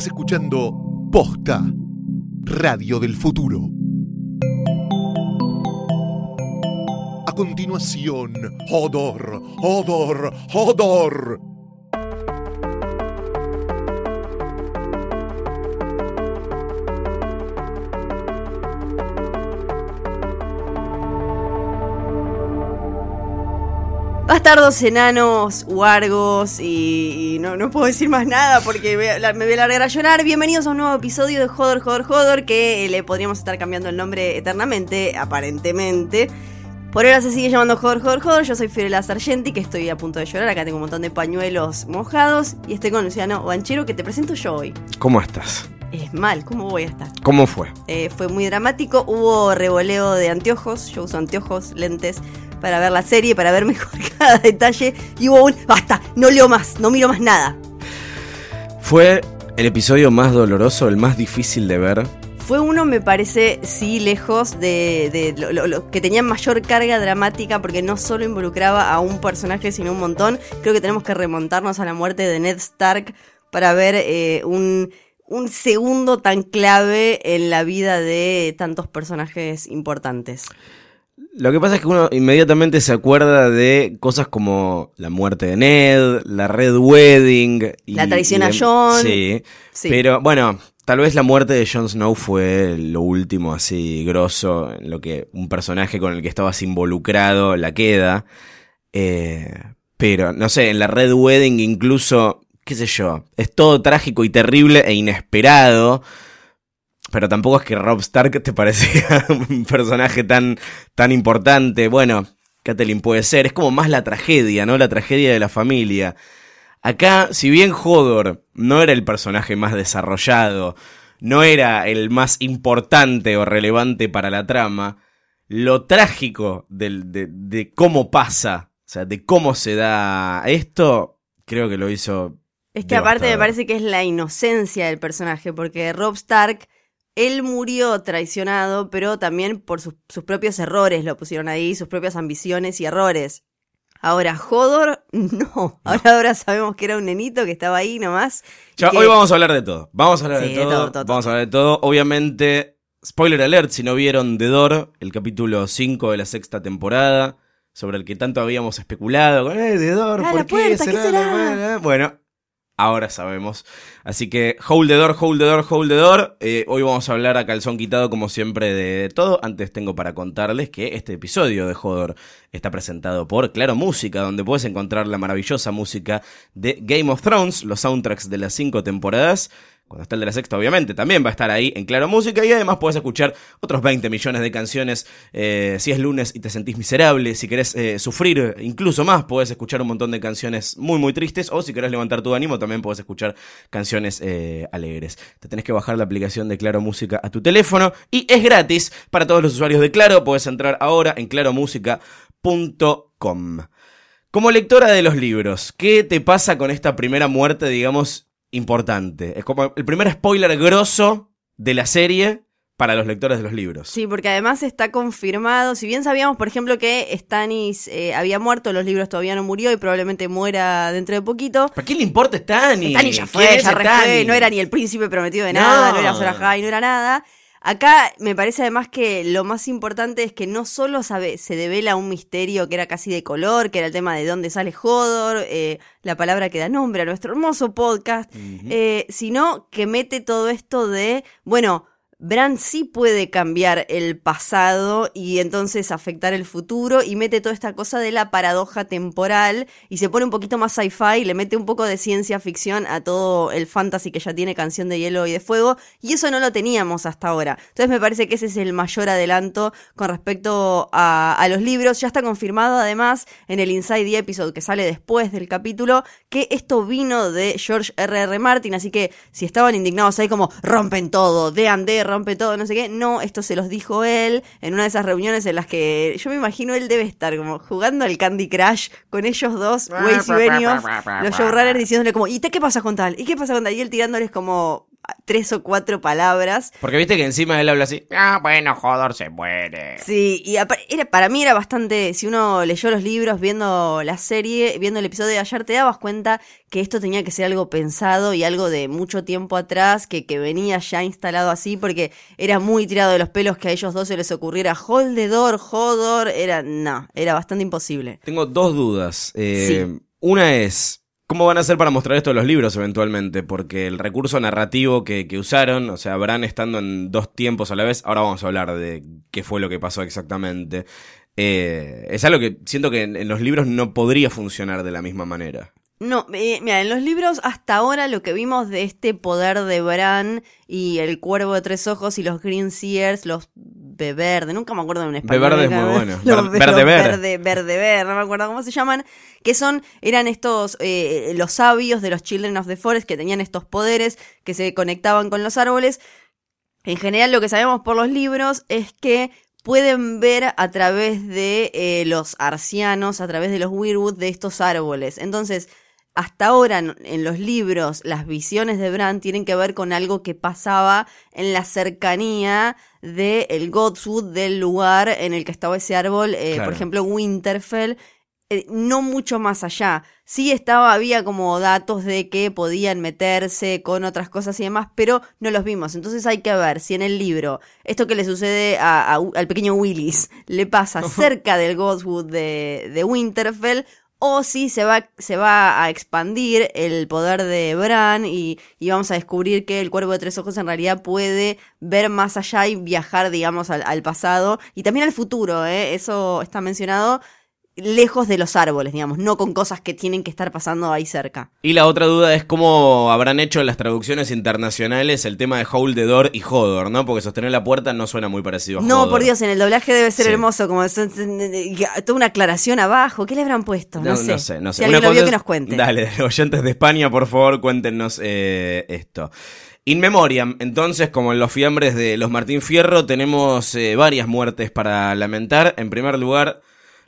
Estás escuchando Posta, Radio del Futuro. A continuación, Hodor, Hodor, Hodor. Bastardos, enanos, huargos y, y no, no puedo decir más nada porque me, me voy a largar a llorar. Bienvenidos a un nuevo episodio de Hodor, Hodor, Hodor que le podríamos estar cambiando el nombre eternamente, aparentemente. Por ahora se sigue llamando Hodor, Hodor, Hodor. Yo soy Fiorella Sargenti, que estoy a punto de llorar. Acá tengo un montón de pañuelos mojados. Y estoy con Luciano Banchero, que te presento yo hoy. ¿Cómo estás? Es mal, ¿cómo voy a estar? ¿Cómo fue? Eh, fue muy dramático. Hubo revoleo de anteojos. Yo uso anteojos, lentes para ver la serie, para ver mejor cada detalle. Y hubo un. ¡Basta! No leo más, no miro más nada. Fue el episodio más doloroso, el más difícil de ver. Fue uno, me parece, sí, lejos de, de lo, lo- lo que tenía mayor carga dramática, porque no solo involucraba a un personaje, sino un montón. Creo que tenemos que remontarnos a la muerte de Ned Stark para ver eh, un, un segundo tan clave en la vida de tantos personajes importantes. Lo que pasa es que uno inmediatamente se acuerda de cosas como la muerte de Ned, la Red Wedding. y- La traición y a Jon. Sí, Sí. Pero bueno, tal vez la muerte de Jon Snow fue lo último así grosso en lo que un personaje con el que estabas involucrado la queda. Eh, pero no sé, en la Red Wedding incluso, qué sé yo, es todo trágico y terrible e inesperado. Pero tampoco es que Rob Stark te parecía un personaje tan, tan importante. Bueno, Catelyn puede ser. Es como más la tragedia, ¿no? La tragedia de la familia. Acá, si bien Hodor no era el personaje más desarrollado, no era el más importante o relevante para la trama, lo trágico del- de, de cómo pasa, o sea, de cómo se da esto, creo que lo hizo. Es que aparte me parece que es la inocencia del personaje, porque Rob Stark, él murió traicionado, pero también por sus, sus propios errores lo pusieron ahí, sus propias ambiciones y errores. Ahora, Hodor, no. Ahora, ahora sabemos que era un nenito que estaba ahí nomás. Ya, que- hoy vamos a hablar de todo. Vamos a hablar Sí, de, de todo, todo, todo, Vamos a hablar de todo. Obviamente, spoiler alert, si no vieron The Door, el capítulo 5 de la sexta temporada, sobre el que tanto habíamos especulado. Eh, The Door, Ah, ¿por la qué puerta, ¿qué será? Bueno, ahora sabemos. Así que, hold the door, hold the door, hold the door. Eh, hoy vamos a hablar a calzón quitado, como siempre, de todo. Antes tengo para contarles que este episodio de Hodor está presentado por Claro Música, donde puedes encontrar la maravillosa música de Game of Thrones, los soundtracks de las cinco temporadas. Cuando está el de la sexta, obviamente, también va a estar ahí en Claro Música y además puedes escuchar otros 20 millones de canciones eh, si es lunes y te sentís miserable, si querés eh, sufrir incluso más, puedes escuchar un montón de canciones muy muy tristes o si querés levantar tu ánimo también puedes escuchar canciones eh, alegres. Te tenés que bajar la aplicación de Claro Música a tu teléfono y es gratis para todos los usuarios de Claro, puedes entrar ahora en claromúsica.com. Como lectora de los libros, ¿qué te pasa con esta primera muerte, digamos, importante? Es como el primer spoiler grosso de la serie para los lectores de los libros. Sí, porque además está confirmado. Si bien sabíamos, por ejemplo, que Stannis eh, había muerto, los libros todavía no murió y probablemente muera dentro de poquito. ¿Para qué le importa Stannis? Stannis ya ¿Quién fue, ya re fue, no era ni el príncipe prometido de nada, no, No. era Azor Ahai, no era nada. Acá me parece además que lo más importante es que no solo sabe, se devela un misterio que era casi de color, que era el tema de dónde sale Hodor, eh, la palabra que da nombre a nuestro hermoso podcast, eh, sino que mete todo esto de, bueno, Bran sí puede cambiar el pasado y entonces afectar el futuro y mete toda esta cosa de la paradoja temporal y se pone un poquito más sci-fi, le mete un poco de ciencia ficción a todo el fantasy que ya tiene Canción de Hielo y de Fuego y eso no lo teníamos hasta ahora. Entonces me parece que ese es el mayor adelanto con respecto a, los libros. Ya está confirmado además en el Inside the Episode que sale después del capítulo que esto vino de George R.R. R. Martin, así que si estaban indignados ahí como rompen todo, de ande, rompe todo, no sé qué, no, esto se los dijo él en una de esas reuniones en las que yo me imagino él debe estar como jugando al Candy Crush con ellos dos, Waze y Benioff, los showrunners diciéndole como, ¿y te qué pasa con tal? ¿Y qué pasa con tal? Y él tirándoles como tres o cuatro palabras. Porque viste que encima él habla así. Ah, bueno, Hodor se muere. Sí, y era, para mí era bastante, si uno leyó los libros, viendo la serie, viendo el episodio de ayer, te dabas cuenta que esto tenía que ser algo pensado y algo de mucho tiempo atrás, que, que venía ya instalado así, porque era muy tirado de los pelos que a ellos dos se les ocurriera Holdedor, Hodor, era, no, era bastante imposible. Tengo dos dudas. Eh, Sí. Una es, ¿cómo van a hacer para mostrar esto en los libros eventualmente? Porque el recurso narrativo que, usaron, o sea, Bran estando en dos tiempos a la vez, ahora vamos a hablar de qué fue lo que pasó exactamente. Eh, es algo que siento que en los libros no podría funcionar de la misma manera. No, eh, mira, en los libros hasta ahora lo que vimos de este poder de Bran y el cuervo de tres ojos y los Green Seers, los Beverde, nunca me acuerdo de un español. Beverde es muy bueno. Los Ver- Verde Ver. Verde, Verde Ver, no me acuerdo cómo se llaman, que son, eran estos, eh, los sabios de los Children of the Forest que tenían estos poderes que se conectaban con los árboles. En general lo que sabemos por los libros es que pueden ver a través de eh, los arcianos, a través de los weirwood de estos árboles. Entonces, hasta ahora en, los libros, las visiones de Bran tienen que ver con algo que pasaba en la cercanía del el Godswood, del lugar en el que estaba ese árbol, eh, Claro. por ejemplo, Winterfell. eh, no mucho más allá. Sí estaba, había como datos de que podían meterse con otras cosas y demás, pero no los vimos. Entonces hay que ver si en el libro esto que le sucede a- a- al pequeño Willis le pasa cerca del Godswood de, de Winterfell o si se va, se va a expandir el poder de Bran y, y vamos a descubrir que el cuervo de tres ojos en realidad puede ver más allá y viajar, digamos, al, al pasado y también al futuro, ¿eh? eso está mencionado lejos de los árboles, digamos, no con cosas que tienen que estar pasando ahí cerca. Y la otra duda es cómo habrán hecho en las traducciones internacionales el tema de Hold the Door y Hodor, ¿no? Porque sostener la puerta no suena muy parecido a No, Hodor. por Dios, en el doblaje debe ser Sí. hermoso, como toda una aclaración abajo. ¿Qué le habrán puesto? No, sé. no sé, no sé. Si alguien lo vio, que nos cuente. Dale, oyentes de España, por favor, cuéntenos eh, esto. In Memoriam, entonces, como en los fiambres de los Martín Fierro, tenemos eh, varias muertes para lamentar. En primer lugar,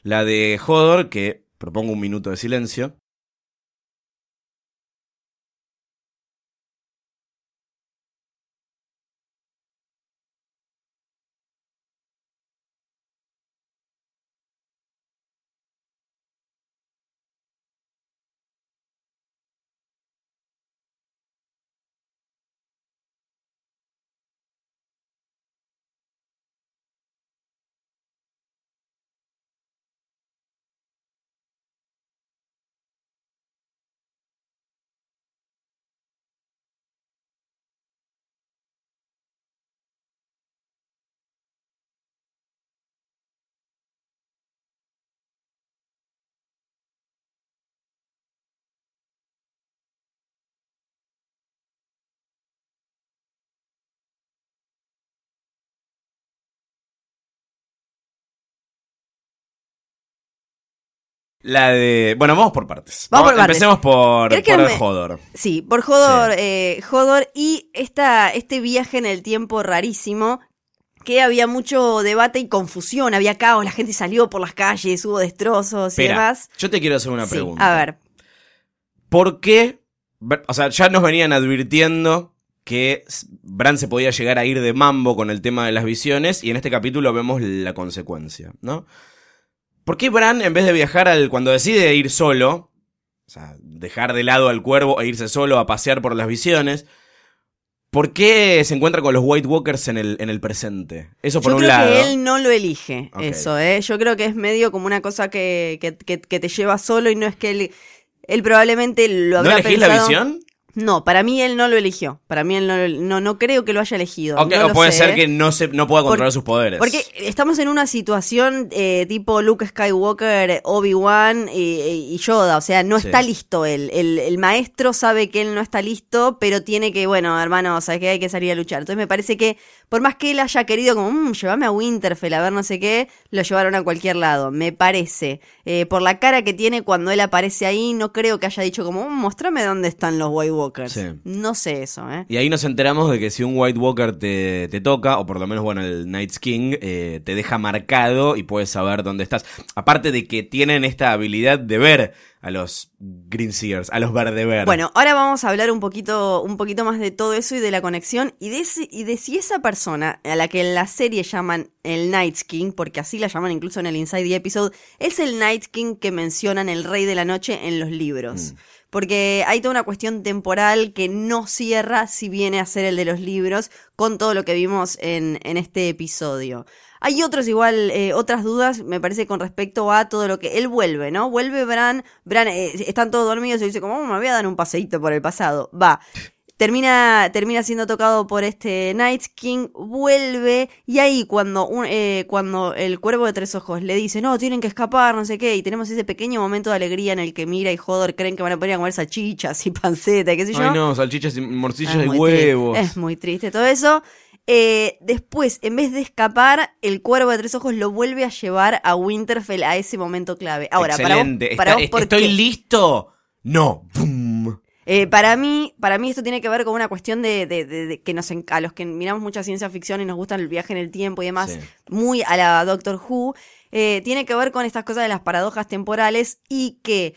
la de Hodor, que propongo un minuto de silencio. La de. Bueno, vamos por partes. Vamos por partes. Empecemos por, ¿Crees que por me- Hodor. Sí, por Hodor, eh, Hodor y esta, este viaje en el tiempo rarísimo que había mucho debate y confusión, había caos, la gente salió por las calles, hubo destrozos y Espera, demás. yo te quiero hacer una Sí, pregunta. a ver, ¿Por qué? O sea, ya nos venían advirtiendo que Bran se podía llegar a ir de mambo con el tema de las visiones y en este capítulo vemos la consecuencia, ¿no? ¿Por qué Bran, en vez de viajar al cuando decide ir solo, o sea, dejar de lado al cuervo e irse solo a pasear por las visiones, ¿por qué se encuentra con los White Walkers en el, en el presente? Eso por yo un creo lado. que él no lo elige, eso, ¿eh? Yo creo que es medio como una cosa que, que, que- que te lleva solo y no es que él, él probablemente lo ¿No habrá elegís la visión? No, para mí él no lo eligió. Para mí él no, lo- no, no creo que lo haya elegido. No o puede sé, ser que no, se, no pueda controlar sus poderes. Porque estamos en una situación eh, tipo Luke Skywalker, Obi-Wan y, y Yoda. O sea, no Sí. está listo él. El, el maestro sabe que él no está listo, pero tiene que, bueno, hermano, sabes que hay que salir a luchar. Entonces me parece que, por más que él haya querido como, mmm, llévame a Winterfell a ver no sé qué, lo llevaron a cualquier lado. Me parece. Eh, por la cara que tiene cuando él aparece ahí, no creo que haya dicho como, "Mm, mostrame dónde están los White Walkers. Sí. No sé eso, ¿eh? Y ahí nos enteramos de que si un White Walker te, te toca, o por lo menos, bueno, el Night's King, eh, te deja marcado y puedes saber dónde estás. Aparte de que tienen esta habilidad de ver a los Green Seers, a los verde verde. Bueno, ahora vamos a hablar un poquito, un poquito más de todo eso y de la conexión y de, ese- y de si esa persona a la que en la serie llaman el Night King, porque así la llaman incluso en el Inside the Episode, es el Night King que mencionan el Rey de la Noche en los libros. Porque hay toda una cuestión temporal que no cierra si viene a ser el de los libros con todo lo que vimos en, este episodio. Hay otros igual, eh, otras dudas, me parece, con respecto a todo lo que él vuelve, ¿no? Vuelve Bran, Bran, eh, están todos dormidos y dice como, "Oh, me voy a dar un paseíto por el pasado. Va. Termina, termina siendo tocado por este Night King, vuelve y ahí cuando, un- eh, cuando el cuervo de tres ojos le dice, no, tienen que escapar, no sé qué, y tenemos ese pequeño momento de alegría en el que Mira y Hodor creen que van a poder comer salchichas y panceta y qué sé yo. Ay, no, salchichas y morcillas y huevos. triste, Es muy triste todo eso. Eh, después, en vez de escapar, el cuervo de tres ojos lo vuelve a llevar a Winterfell a ese momento clave. Ahora, para vos, Excelente. para Está- vos, ¿por ¿Estoy qué? listo? No. Pum. Eh, para mí, para mí esto tiene que ver con una cuestión de, de- de- de que nos a los que miramos mucha ciencia ficción y nos gusta el viaje en el tiempo y demás, Sí. muy a la Doctor Who, eh, tiene que ver con estas cosas de las paradojas temporales y que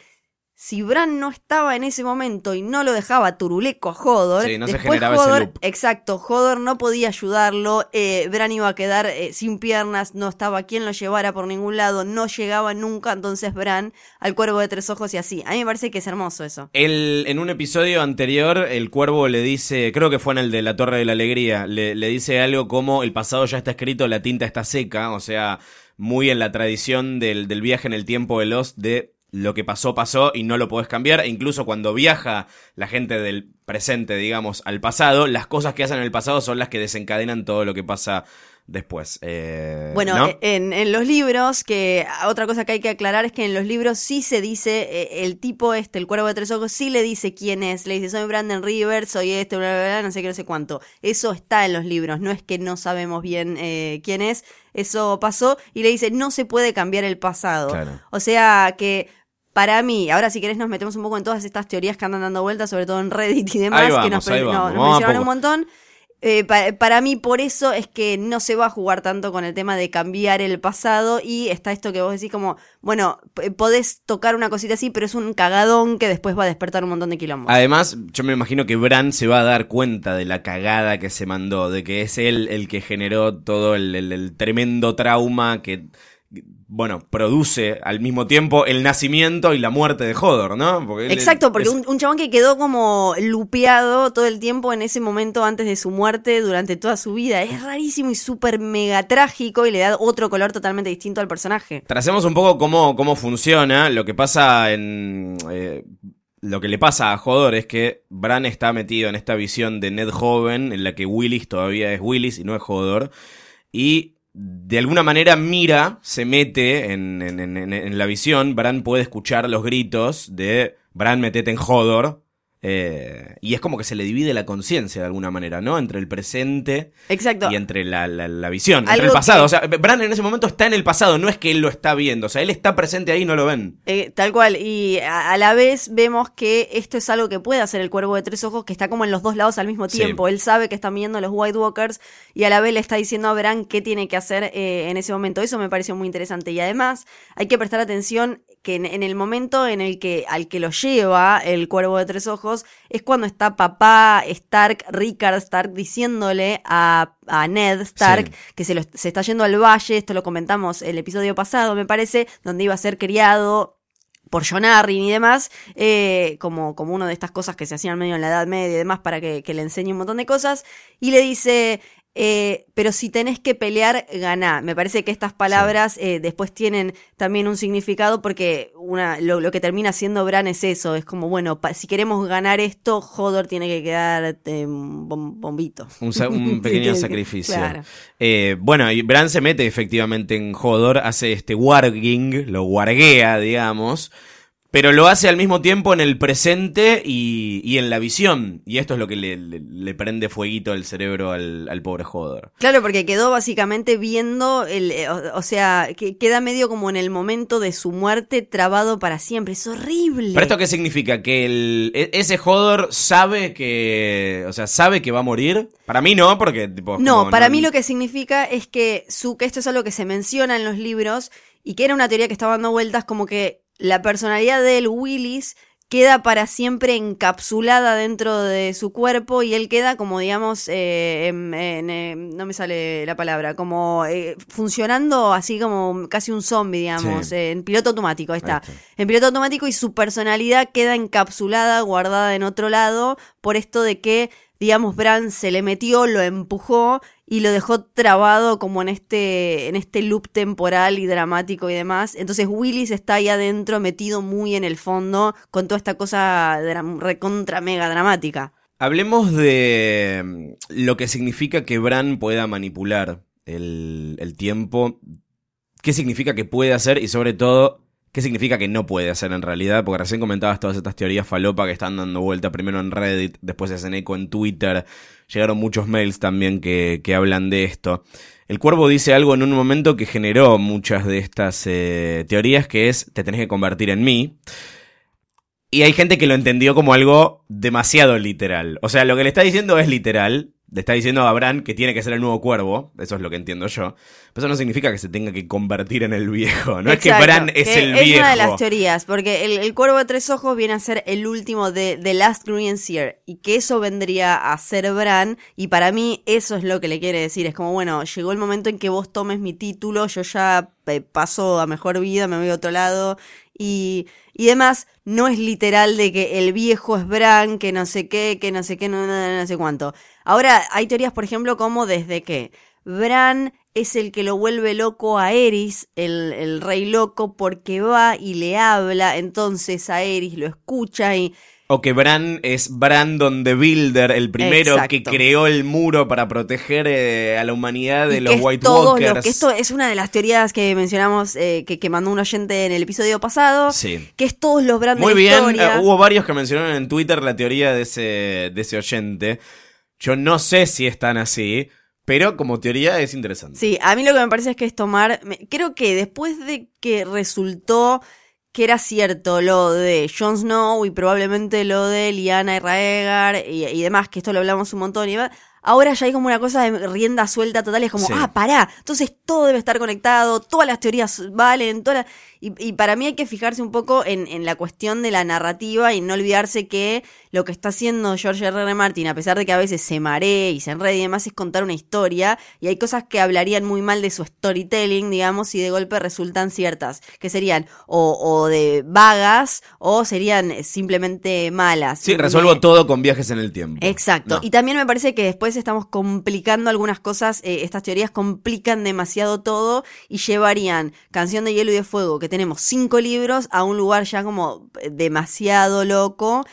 si Bran no estaba en ese momento y no lo dejaba turuleco a Hodor, Sí, no se después generaba ese Hodor, loop. exacto, Hodor no podía ayudarlo, eh, Bran iba a quedar eh, sin piernas, no estaba quien lo llevara por ningún lado, no llegaba nunca, entonces Bran al cuervo de tres ojos y así. A mí me parece que es hermoso eso. El, en un episodio anterior, el cuervo le dice, creo que fue en el de la Torre de la Alegría, le, le dice algo como el pasado ya está escrito, la tinta está seca, o sea, muy en la tradición del, del viaje en el tiempo de Lost de lo que pasó, pasó y no lo podés cambiar. E incluso cuando viaja la gente del presente, digamos, al pasado, las cosas que hacen en el pasado son las que desencadenan todo lo que pasa después. Eh, Bueno, ¿no? eh, en, en los libros, que otra cosa que hay que aclarar es que en los libros sí se dice, eh, el tipo este, el cuervo de tres ojos, sí le dice quién es. Le dice, soy Brandon Rivers, soy este, bla, bla, bla, no sé qué, no sé cuánto. Eso está en los libros, no es que no sabemos bien eh, quién es. Eso pasó y le dice, no se puede cambiar el pasado. Claro. O sea que... Para mí, ahora si querés nos metemos un poco en todas estas teorías que andan dando vueltas, sobre todo en Reddit y demás, que nos, no- vamos. nos Vamos a mencionaron un montón. Eh, pa- para mí, por eso es que no se va a jugar tanto con el tema de cambiar el pasado y está esto que vos decís como, bueno, podés tocar una cosita así, pero es un cagadón que después va a despertar un montón de quilombos. Además, yo me imagino que Bran se va a dar cuenta de la cagada que se mandó, de que es él el que generó todo el, el- el tremendo trauma que, bueno, produce al mismo tiempo el nacimiento y la muerte de Hodor, ¿no? Porque Exacto, porque es- un, un chabón que quedó como lupeado todo el tiempo en ese momento antes de su muerte durante toda su vida. Es rarísimo y súper mega trágico y le da otro color totalmente distinto al personaje. Tracemos un poco cómo, cómo funciona. Lo que pasa en. eh, lo que le pasa a Hodor es que Bran está metido en esta visión de Ned joven, en la que Willis todavía es Willis y no es Hodor. Y de alguna manera Mira se mete en, en- en- en- la visión. Bran puede escuchar los gritos de Bran, metete en Hodor. Eh, y es como que se le divide la conciencia de alguna manera, ¿no? Entre el presente Exacto. y entre la, la- la visión, entre Algo el pasado. que- O sea, Bran en ese momento está en el pasado, no es que él lo está viendo. O sea, él está presente ahí y no lo ven. Eh, tal cual, y a, a la vez vemos que esto es algo que puede hacer el cuervo de tres ojos, que está como en los dos lados al mismo Sí. tiempo. Él sabe que están viendo los White Walkers y a la vez le está diciendo a Bran qué tiene que hacer eh, en ese momento. Eso me pareció muy interesante. Y además hay que prestar atención que en, en el momento en el que al que lo lleva el cuervo de tres ojos es cuando está papá Stark, Rickard Stark, diciéndole a, a Ned Stark Sí. que se, lo- se está yendo al valle, esto lo comentamos el episodio pasado, me parece, donde iba a ser criado por John Arryn y demás, eh, como, como una de estas cosas que se hacían medio en la Edad Media y demás para que, que le enseñe un montón de cosas, y le dice, eh, pero si tenés que pelear, ganá. Me parece que estas palabras eh, después tienen también un significado porque una, lo, lo que termina siendo Bran es eso, es como, bueno, pa- si queremos ganar esto, Hodor tiene que quedar eh, bom- bombito. Un, pequeño sacrificio. claro. Eh, bueno, y Bran se mete efectivamente en Hodor, hace este warging, lo warguea, digamos. Pero lo hace al mismo tiempo en el presente y, y en la visión. Y esto es lo que le, le- le prende fueguito el cerebro al, al pobre Hodor. Claro, porque quedó básicamente viendo, el, eh, o, o sea, que queda medio como en el momento de su muerte trabado para siempre. Es horrible. ¿Pero esto qué significa? ¿Que el, e- ese Hodor sabe que. O sea, sabe que va a morir? Para mí no, porque tipo. No, para mí lo que significa es que su, que esto es algo que se menciona en los libros y que era una teoría que estaba dando vueltas, como que la personalidad del Willis queda para siempre encapsulada dentro de su cuerpo y él queda como, digamos, eh, en- en, eh, no me sale la palabra, como eh, funcionando así como casi un zombie, digamos, Sí. eh, en piloto automático, ahí está. Ahí está. En piloto automático y su personalidad queda encapsulada, guardada en otro lado, por esto de que, digamos, Bran se le metió, lo empujó y lo dejó trabado como en este, en este loop temporal y dramático y demás. Entonces Willis está ahí adentro, metido muy en el fondo, con toda esta cosa recontra mega dramática. Hablemos de mm, lo que significa que Bran pueda manipular el, el tiempo. ¿Qué significa que puede hacer? Y sobre todo, ¿qué significa que no puede hacer en realidad? Porque recién comentabas todas estas teorías falopa que están dando vuelta primero en Reddit, después hacen eco en Twitter. Llegaron muchos mails también que, que hablan de esto. El cuervo dice algo en un momento que generó muchas de estas eh, teorías, que es, te tenés que convertir en mí. Y hay gente que lo entendió como algo demasiado literal. O sea, lo que le está diciendo es literal. Le está diciendo a Bran que tiene que ser el nuevo cuervo. Eso es lo que entiendo yo. Pero eso no significa que se tenga que convertir en el viejo. No es que Bran es que el Es viejo. una de las teorías, porque el, el cuervo de tres ojos viene a ser el último de The Last Green Seer, y que eso vendría a ser Bran, y para mí eso es lo que le quiere decir. Es como, bueno, llegó el momento en que vos tomes mi título, yo ya eh, paso a mejor vida, me voy a otro lado, y, y demás, no es literal de que el viejo es Bran, que no sé qué, que no sé qué, no, no, no sé cuánto. Ahora, hay teorías, por ejemplo, como desde que Bran es el que lo vuelve loco a Eris, el, el rey loco, porque va y le habla, entonces a Eris lo escucha y... O que Bran es Brandon the Builder, el primero que creó el muro para proteger eh, a la humanidad de y los que White Walkers. lo que esto es una de las teorías que mencionamos, eh, que, que mandó un oyente en el episodio pasado, Sí. que es todos los Bran de Muy la bien, eh, hubo varios que mencionaron en Twitter la teoría de ese, de ese oyente. Yo no sé si es tan así, pero como teoría es interesante. Sí, a mí lo que me parece es que es tomar. me- creo que después de que resultó que era cierto lo de Jon Snow y probablemente lo de Lyanna y Raegar y, y demás, que esto lo hablamos un montón y va- Ahora ya hay como una cosa de rienda suelta total, es como, Sí. ah, pará, entonces todo debe estar conectado, todas las teorías valen, todas y, y para mí hay que fijarse un poco en, en la cuestión de la narrativa y no olvidarse que lo que está haciendo George R. R. Martin, a pesar de que a veces se maree y se enrede y demás, es contar una historia y hay cosas que hablarían muy mal de su storytelling, digamos, y de golpe resultan ciertas, que serían o, o de vagas o serían simplemente malas. Sí, resuelvo todo con viajes en el tiempo. Exacto. No. Y también me parece que después estamos complicando algunas cosas. eh, estas teorías complican demasiado todo y llevarían Canción de Hielo y de Fuego, que tenemos cinco libros, a un lugar ya como eh, demasiado loco.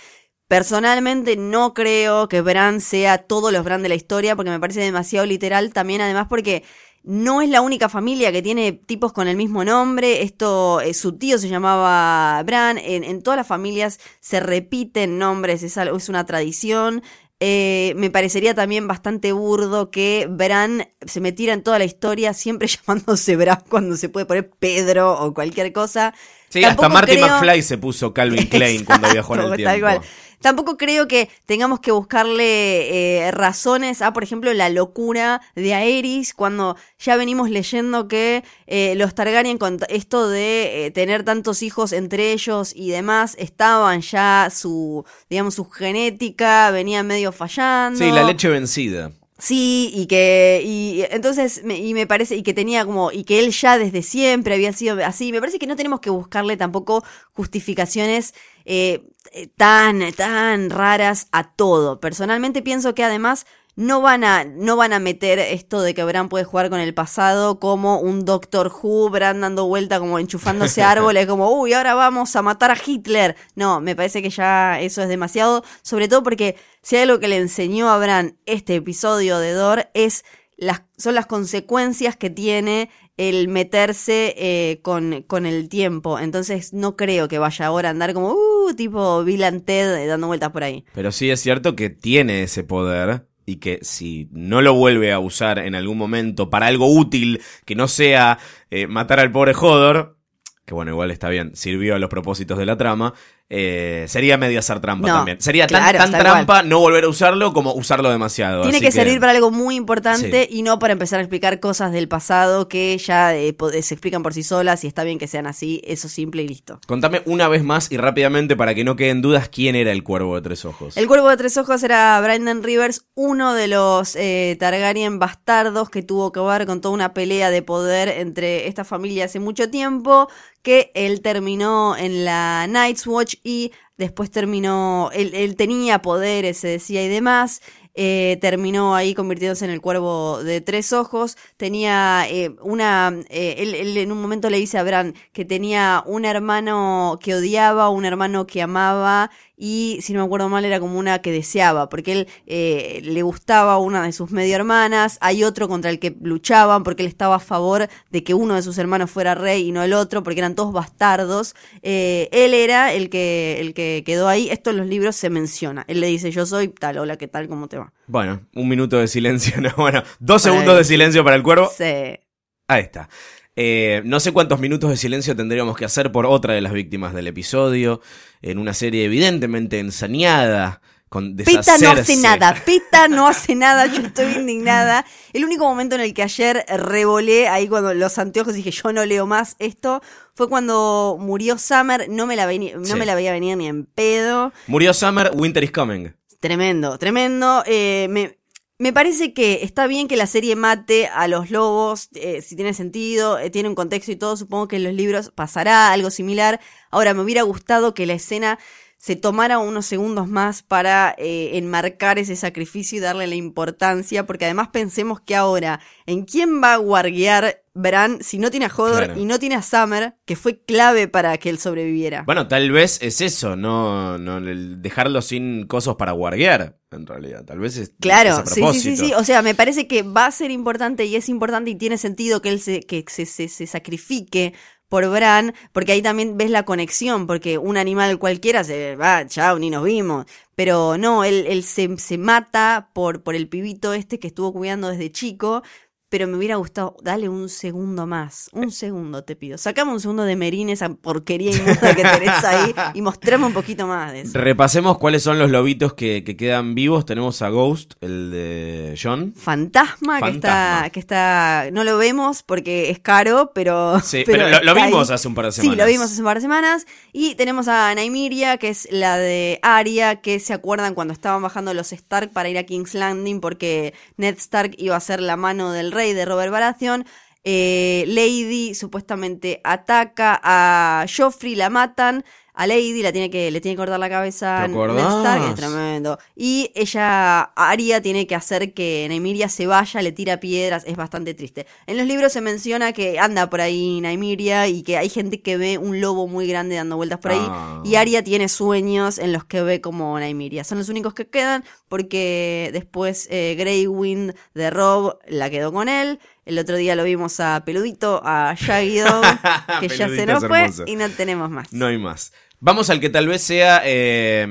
Personalmente no creo que Bran sea todos los Bran de la historia, porque me parece demasiado literal también, además porque no es la única familia que tiene tipos con el mismo nombre. Esto, eh, su tío se llamaba Bran. En, en todas las familias se repiten nombres, es, algo- es una tradición. Eh, me parecería también bastante burdo que Bran se metiera en toda la historia siempre llamándose Bran cuando se puede poner Pedro o cualquier cosa. Sí, hasta Marty creo- McFly se puso Calvin Klein cuando viajó en el tal tiempo. cual. Tampoco creo que tengamos que buscarle eh, razones a, por ejemplo, la locura de Aerys, cuando ya venimos leyendo que eh, los Targaryen, con esto de eh, tener tantos hijos entre ellos y demás, estaban ya su, digamos, su genética, venía medio fallando. Sí, la leche vencida. Sí, y que, y entonces, me, y me parece, y que tenía como, y que él ya desde siempre había sido así, me parece que no tenemos que buscarle tampoco justificaciones eh, eh, tan, tan raras a todo. Personalmente pienso que además no van a, no van a meter esto de que Bran puede jugar con el pasado como un Doctor Who, Bran dando vuelta como enchufándose árboles, como, uy, ahora vamos a matar a Hitler. No, me parece que ya eso es demasiado, sobre todo porque si hay algo que le enseñó a Bran este episodio de Dor es las, son las consecuencias que tiene el meterse eh, con, con el tiempo. Entonces no creo que vaya ahora a andar como, uh, tipo Bill and Ted eh, dando vueltas por ahí. Pero sí es cierto que tiene ese poder y que si no lo vuelve a usar en algún momento para algo útil que no sea eh, matar al pobre Hodor, que bueno, igual está bien, sirvió a los propósitos de la trama, eh, sería medio hacer trampa No, también. Sería tan, claro, tan tal trampa no volver a usarlo como usarlo demasiado. Tiene que servir para algo muy importante Sí. y no para empezar a explicar cosas del pasado que ya eh, po- se explican por sí solas y está bien que sean así, eso simple y listo. Contame una vez más y rápidamente para que no queden dudas quién era el cuervo de tres ojos. El cuervo de tres ojos era Brandon Rivers, uno de los eh, Targaryen bastardos que tuvo que ver con toda una pelea de poder entre esta familia hace mucho tiempo, que él terminó en la Night's Watch y después terminó, él, él tenía poderes, se decía y demás. eh, terminó ahí convirtiéndose en el cuervo de tres ojos. Tenía eh, una. eh, él, él en un momento le dice a Bran que tenía un hermano que odiaba, un hermano que amaba y si no me acuerdo mal era como una que deseaba, porque él eh, le gustaba una de sus medio hermanas, hay otro contra el que luchaban porque él estaba a favor de que uno de sus hermanos fuera rey y no el otro, porque eran todos bastardos. Eh, él era el que, el que quedó ahí, esto en los libros se menciona, él le dice yo soy tal, hola, ¿qué tal? ¿Cómo te va? Bueno, un minuto de silencio, no, bueno, dos Para segundos de silencio para el cuervo. Sí. Ahí está. Eh, no sé cuántos minutos de silencio tendríamos que hacer por otra de las víctimas del episodio, en una serie evidentemente ensañada, con Pita no hace nada, Pita no hace nada, yo estoy indignada. El único momento en el que ayer revolé ahí cuando los anteojos dije yo no leo más esto fue cuando murió Summer, no me la, no Sí. me la veía venir ni en pedo. Murió Summer, Winter is Coming. Tremendo, tremendo. Eh, me, me parece que está bien que la serie mate a los lobos, eh, si tiene sentido, eh, tiene un contexto y todo. Supongo que en los libros pasará algo similar. Ahora, me hubiera gustado que la escena se tomara unos segundos más para eh, enmarcar ese sacrificio y darle la importancia, porque además pensemos que ahora, ¿en quién va a guardiar Bran si no tiene a Hodor Claro. y no tiene a Summer, que fue clave para que él sobreviviera? Bueno, tal vez es eso, no, no dejarlo sin cosas para guardear, en realidad. Tal vez es, Claro, sí, sí, sí, sí. O sea, me parece que va a ser importante y es importante y tiene sentido que él se, que se, se, se sacrifique por Bran, porque ahí también ves la conexión, porque un animal cualquiera se va, chao, ni nos vimos. Pero no, él, él se, se mata por, por el pibito este que estuvo cuidando desde chico. Pero me hubiera gustado, dale un segundo más. Un segundo, te pido. Sacame un segundo de Merín, esa porquería inmunda que tenés ahí, y mostrame un poquito más de eso. Repasemos cuáles son los lobitos que, que quedan vivos. Tenemos a Ghost, el de John. Fantasma, Que, está, que está. No lo vemos porque es caro, pero. Sí, pero, lo, lo vimos hace un par de semanas. Sí, lo vimos hace un par de semanas. Y tenemos a Naimiria, que es la de Arya, que se acuerdan cuando estaban bajando los Stark para ir a King's Landing, porque Ned Stark iba a ser la mano del rey de Robert Baratheon. Eh, Lady supuestamente ataca a Joffrey, la matan. A Lady la tiene que, le tiene que cortar la cabeza ¿Te Ned? Stark, es tremendo. Y ella, Arya, tiene que hacer que Naimiria se vaya, le tira piedras, es bastante triste. En los libros se menciona que anda por ahí Naimiria y que hay gente que ve un lobo muy grande dando vueltas por ahí. Ah. Y Arya tiene sueños en los que ve como Naimiria. Son los únicos que quedan porque después eh, Grey Wind de Rob la quedó con él. El otro día lo vimos a Peludito, a Shaggy Dog, que ya se nos fue hermoso. y no tenemos más. No hay más. Vamos al que tal vez sea eh,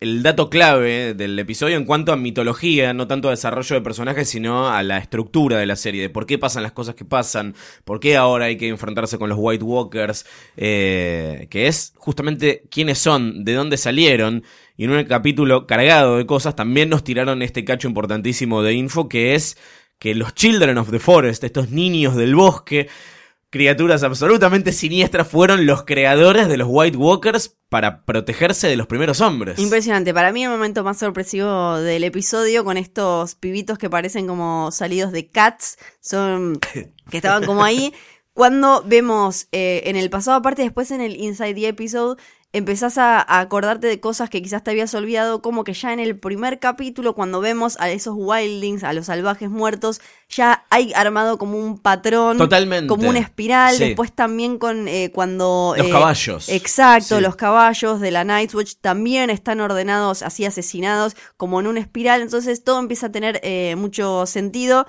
el dato clave del episodio en cuanto a mitología, no tanto a desarrollo de personajes, sino a la estructura de la serie, de por qué pasan las cosas que pasan, por qué ahora hay que enfrentarse con los White Walkers, eh, que es justamente quiénes son, de dónde salieron, y en un capítulo cargado de cosas también nos tiraron este cacho importantísimo de info que es que los Children of the Forest, estos niños del bosque, criaturas absolutamente siniestras fueron los creadores de los White Walkers para protegerse de los primeros hombres. Impresionante. Para mí el momento más sorpresivo del episodio con estos pibitos que parecen como salidos de Cats, son que estaban como ahí. Cuando vemos eh, en el pasado, aparte después en el Inside the Episode, empezás a, acordarte de cosas que quizás te habías olvidado, como que ya en el primer capítulo, cuando vemos a esos wildlings, a los salvajes muertos, ya hay armado como un patrón, Totalmente. como una espiral, Sí. después también con eh, cuando... Los eh, caballos. Exacto, Sí. los caballos de la Night's Watch también están ordenados, así asesinados, como en una espiral, entonces todo empieza a tener eh, mucho sentido.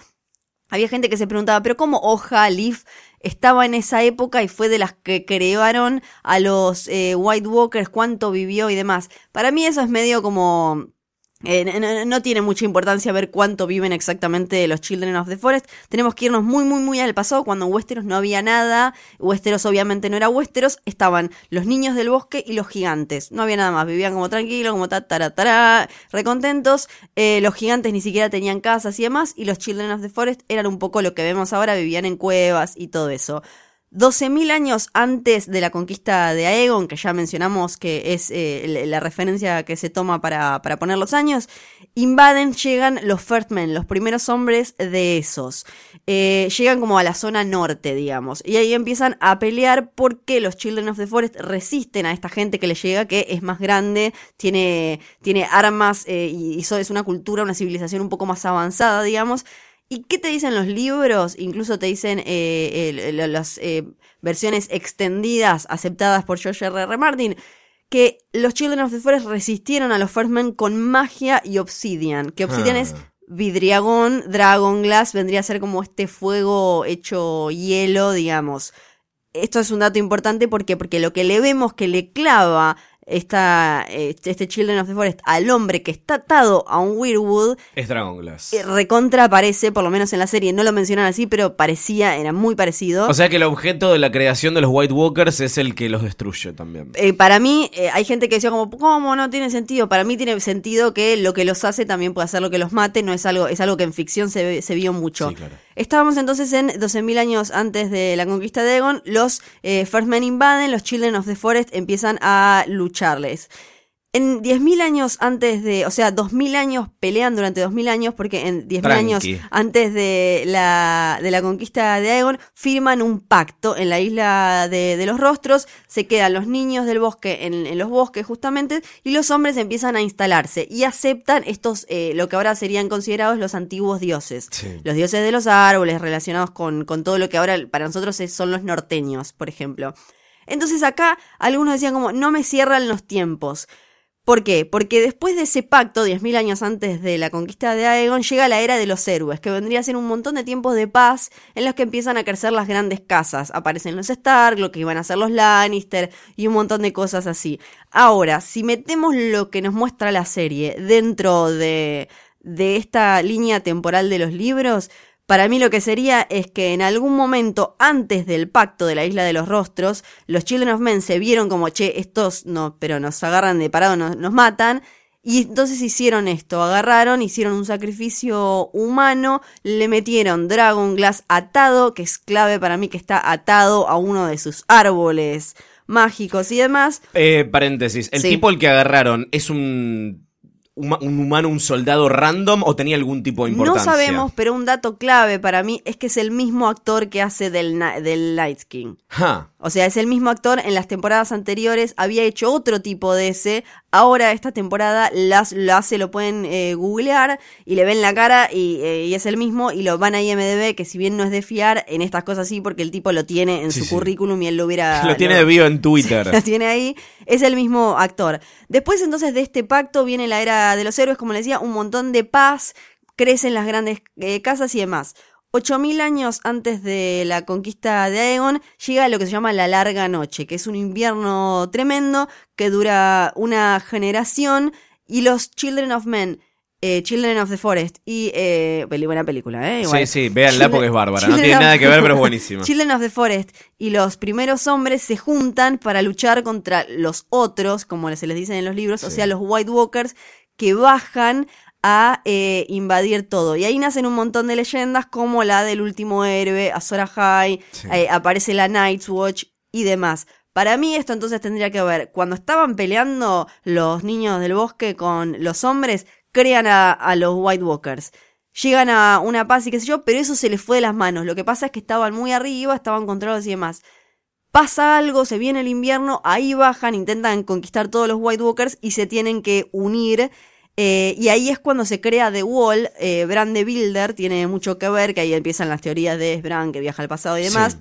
Había gente que se preguntaba, pero ¿cómo Oja Leaf estaba en esa época y fue de las que crearon a los eh, White Walkers, cuánto vivió y demás? Para mí eso es medio como eh, no, tiene mucha importancia ver cuánto viven exactamente los Children of the Forest. Tenemos que irnos muy, muy, muy al pasado, cuando en Westeros no había nada. Westeros obviamente no era Westeros. Estaban los niños del bosque y los gigantes. No había nada más. Vivían como tranquilos, como ta, recontentos. Eh, los gigantes ni siquiera tenían casas y demás. Y los Children of the Forest eran un poco lo que vemos ahora. Vivían en cuevas y todo eso. 12.000 años antes de la conquista de Aegon, que ya mencionamos que es eh, la referencia que se toma para, poner los años, invaden, llegan los First Men, los primeros hombres de esos. Eh, llegan como a la zona norte, digamos, y ahí empiezan a pelear porque los Children of the Forest resisten a esta gente que les llega, que es más grande, tiene, tiene armas eh, y, y es una cultura, una civilización un poco más avanzada, digamos. ¿Y qué te dicen los libros? Incluso te dicen eh, las eh, versiones extendidas aceptadas por George R. R. Martin. Que los Children of the Forest resistieron a los First Men con magia y obsidian. Que obsidian es ah. vidriagón, dragon glass, vendría a ser como este fuego hecho hielo, digamos. Esto es un dato importante porque, porque lo que le vemos que le clava esta, este, este Children of the Forest al hombre que está atado a un Weirwood. Es Dragon Glass. Eh, recontra aparece, por lo menos en la serie, no lo mencionan así, pero parecía, era muy parecido. O sea que el objeto de la creación de los White Walkers es el que los destruye también. Eh, para mí, eh, hay gente que decía como, ¿cómo no tiene sentido? Para mí tiene sentido que lo que los hace también puede hacer lo que los mate, no es algo, es algo que en ficción se, se vio mucho. Sí, claro. Estábamos entonces en 12.000 años antes de la conquista de Egon, los First Men invaden, los Children of the Forest empiezan a lucharles. En 10.000 años antes de, o sea, 2.000 años pelean durante 2.000 años, porque en 10.000 años antes de la, de la conquista de Aegon, firman un pacto en la isla de, los rostros, se quedan los niños del bosque en, los bosques justamente, y los hombres empiezan a instalarse y aceptan estos, eh, lo que ahora serían considerados los antiguos dioses. Los dioses de los árboles relacionados con, con todo lo que ahora para nosotros son los norteños, por ejemplo. Entonces acá algunos decían como, no me cierran los tiempos. ¿Por qué? Porque después de ese pacto, 10.000 años antes de la conquista de Aegon, llega la era de los héroes, que vendría a ser un montón de tiempos de paz en los que empiezan a crecer las grandes casas. Aparecen los Stark, lo que iban a ser los Lannister y un montón de cosas así. Ahora, si metemos lo que nos muestra la serie dentro de, de esta línea temporal de los libros, para mí lo que sería es que en algún momento antes del pacto de la isla de los rostros, los Children of Men se vieron como, che, estos no, pero nos agarran de parado, nos, nos matan. Y entonces hicieron esto, agarraron, hicieron un sacrificio humano, le metieron Dragon Glass atado, que es clave para mí que está atado a uno de sus árboles mágicos y demás. Eh, paréntesis, el tipo al que agarraron es un un humano, un soldado random o tenía algún tipo de importancia? No sabemos, pero un dato clave para mí es que es el mismo actor que hace del, del Night King. O sea, es el mismo actor. En las temporadas anteriores había hecho otro tipo de ese. Ahora, esta temporada las, lo hace, lo pueden eh, googlear y le ven la cara eh, y, es el mismo. Y lo van a IMDB, que si bien no es de fiar, en estas cosas sí, porque el tipo lo tiene en su currículum y él lo hubiera. Lo tiene de vivo en Twitter. lo tiene ahí. Es el mismo actor. Después, entonces, de este pacto viene la era de los héroes, como les decía, un montón de paz. Crecen las grandes eh, casas y demás. 8.000 años antes de la conquista de Aegon, llega lo que se llama la larga noche, que es un invierno tremendo que dura una generación y los Children of Men, eh, Children of the Forest y... Eh, buena película, ¿eh? Sí, sí, véanla porque es bárbara, no tiene nada que ver, pero es buenísima. Children of the Forest y los primeros hombres se juntan para luchar contra los otros, como se les dice en los libros, o sea, los White Walkers, que bajan a eh, invadir todo. Y ahí nacen un montón de leyendas como la del último héroe, Azora High, eh, aparece la Night's Watch y demás. Para mí esto entonces tendría que ver, cuando estaban peleando los niños del bosque con los hombres, crean a, los White Walkers. Llegan a una paz y qué sé yo, pero eso se les fue de las manos. Lo que pasa es que estaban muy arriba, estaban controlados y demás. Pasa algo, se viene el invierno, ahí bajan, intentan conquistar todos los White Walkers y se tienen que unir eh, y ahí es cuando se crea The Wall. Eh, Bran de Builder tiene mucho que ver, que ahí empiezan las teorías de Bran que viaja al pasado y demás.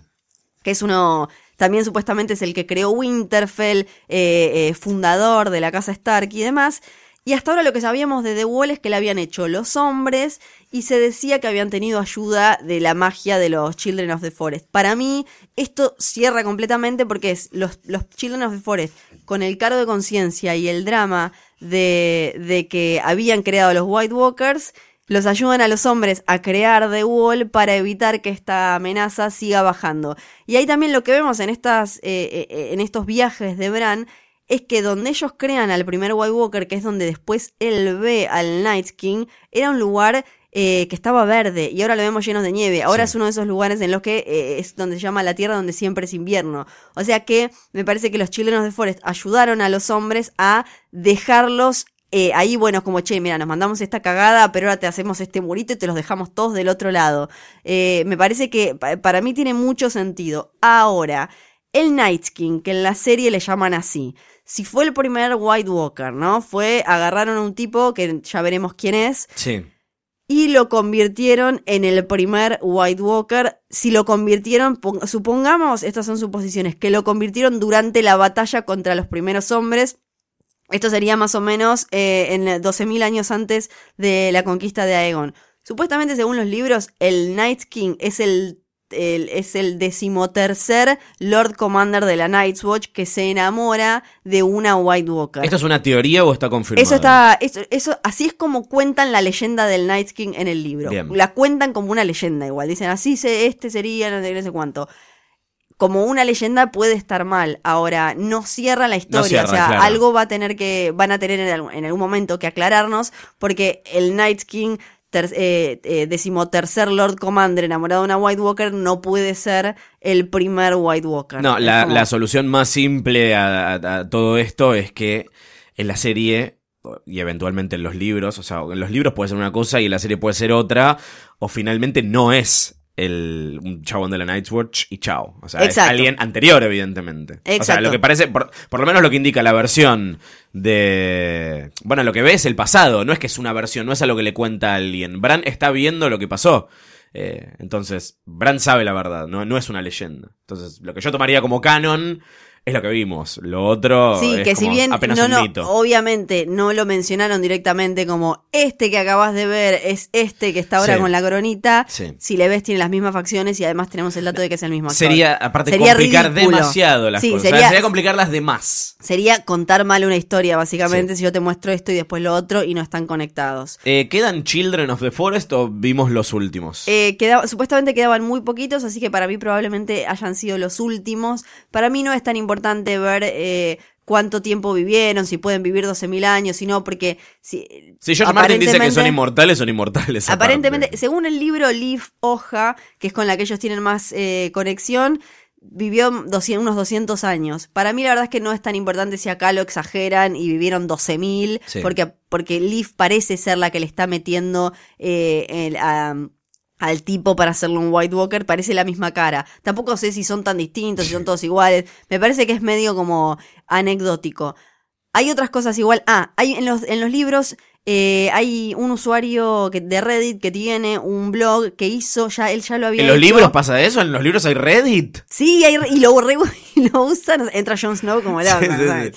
Que es uno, también supuestamente es el que creó Winterfell, eh, fundador de la casa Stark y demás. Y hasta ahora lo que sabíamos de The Wall es que la habían hecho los hombres y se decía que habían tenido ayuda de la magia de los Children of the Forest. Para mí, esto cierra completamente porque es los, los Children of the Forest con el cargo de conciencia y el drama de, de que habían creado los White Walkers los ayudan a los hombres a crear The Wall para evitar que esta amenaza siga bajando. Y ahí también lo que vemos en, estas, eh, eh, en estos viajes de Bran es que donde ellos crean al primer White Walker, que es donde después él ve al Night King, era un lugar eh, que estaba verde y ahora lo vemos lleno de nieve. Ahora es uno de esos lugares en los que eh, es donde se llama la tierra donde siempre es invierno. O sea que me parece que los chilenos de Forest ayudaron a los hombres a dejarlos eh, ahí, bueno, como, che, mira, nos mandamos esta cagada, pero ahora te hacemos este murito y te los dejamos todos del otro lado. me parece que para mí tiene mucho sentido. Ahora, el Night King, que en la serie le llaman así, si fue el primer White Walker, ¿no? Fue, agarraron a un tipo que ya veremos quién es. Sí. Y lo convirtieron en el primer White Walker. Si lo convirtieron, supongamos, estas son suposiciones, que lo convirtieron durante la batalla contra los primeros hombres. Esto sería más o menos eh, en 12.000 años antes de la conquista de Aegon. Supuestamente, según los libros, el Night King es el es el decimotercer Lord Commander de la Night's Watch que se enamora de una White Walker. ¿Esto es una teoría o está confirmado? Eso está, eso, así es como cuentan la leyenda del Night King en el libro. La cuentan como una leyenda igual. Dicen así se, este sería, no sé, cuánto como una leyenda puede estar mal. Ahora, no cierra la historia. o sea, algo va a tener que, van a tener en algún momento que aclararnos, porque el Night King eh, eh, decimotercer Lord Commander enamorado de una White Walker no puede ser el primer White Walker. No, la, solución más simple a, todo esto es que en la serie y eventualmente en los libros, o sea, en los libros puede ser una cosa y en la serie puede ser otra, o finalmente no es el, un chabón de la Night's Watch y chao. O sea, es alguien anterior, evidentemente. Exacto. O sea, lo que parece, por, lo menos lo que indica la versión de. Bueno, lo que ve es el pasado, no es que es una versión, no es a lo que le cuenta alguien. Bran está viendo lo que pasó. Eh, entonces, Bran sabe la verdad, no, no es una leyenda. Entonces, lo que yo tomaría como canon es lo que vimos. Lo otro sí, es que si bien no, no, obviamente no lo mencionaron directamente como este que acabas de ver es este que está ahora con la coronita. Si le ves tiene las mismas facciones y además tenemos el dato de que es el mismo actor. Sería aparte complicar demasiado las cosas. Sería, sería complicarlas de más. Sería contar mal una historia básicamente si yo te muestro esto y después lo otro y no están conectados. Eh, ¿Quedan Children of the Forest o vimos los últimos? Eh, supuestamente quedaban muy poquitos, así que para mí probablemente hayan sido los últimos. Para mí no es tan importante importante ver eh, cuánto tiempo vivieron, si pueden vivir 12.000 años, si no, porque... Si, si George Martin dice que son inmortales, son inmortales. Aparentemente, según el libro Leaf Hoja, que es con la que ellos tienen más eh, conexión, vivió unos 200 años. Para mí la verdad es que no es tan importante si acá lo exageran y vivieron 12.000, porque, porque Leaf parece ser la que le está metiendo eh, el, al tipo para hacerle un White Walker, parece la misma cara. Tampoco sé si son tan distintos, si son todos iguales. Me parece que es medio como anecdótico. Hay otras cosas igual. Ah, hay en los, en los libros eh, hay un usuario que, de Reddit que tiene un blog que hizo, ya él ya lo había ¿En los libros pasa eso? ¿En los libros hay Reddit? Sí, hay, y, lo, y lo usan, entra Jon Snow como el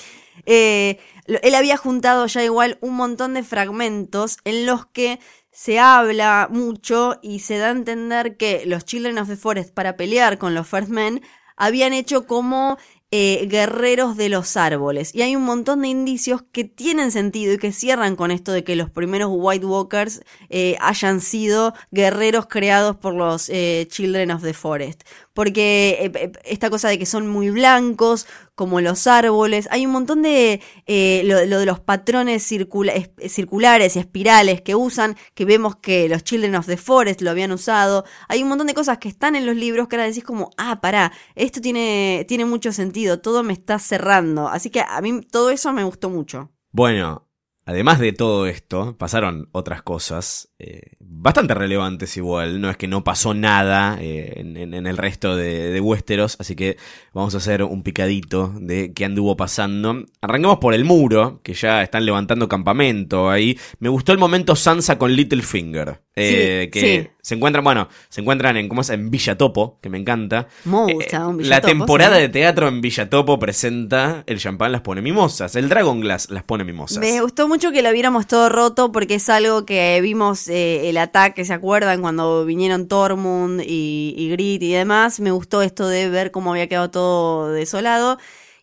eh, él había juntado ya igual un montón de fragmentos en los que se habla mucho y se da a entender que los Children of the Forest para pelear con los First Men habían hecho como eh, guerreros de los árboles. Y hay un montón de indicios que tienen sentido y que cierran con esto de que los primeros White Walkers eh, hayan sido guerreros creados por los eh, Children of the Forest porque eh, eh, esta cosa de que son muy blancos, como los árboles, hay un montón de eh, lo, de los patrones circulares y espirales que usan, que vemos que los Children of the Forest lo habían usado, hay un montón de cosas que están en los libros que ahora decís como, ah, pará, esto tiene, tiene mucho sentido, todo me está cerrando, así que a mí todo eso me gustó mucho. Bueno, además de todo esto, pasaron otras cosas eh, bastante relevantes igual. No es que no pasó nada eh, en, el resto de, de Westeros, así que vamos a hacer un picadito de qué anduvo pasando. Arranquemos por el muro, que ya están levantando campamento ahí. Me gustó el momento Sansa con Littlefinger. eh, Sí, que sí. se encuentran, bueno, se encuentran en, ¿cómo es? En Villa Topo, que me encanta. Me Eh, un la Villatopo, temporada sí. de teatro en Villatopo presenta El champán las pone mimosas, el Dragon Glass las pone mimosas. Me gustó mucho que lo viéramos todo roto porque es algo que vimos eh, el ataque, ¿se acuerdan? Cuando vinieron Tormund y, y Grit y demás. Me gustó esto de ver cómo había quedado todo desolado.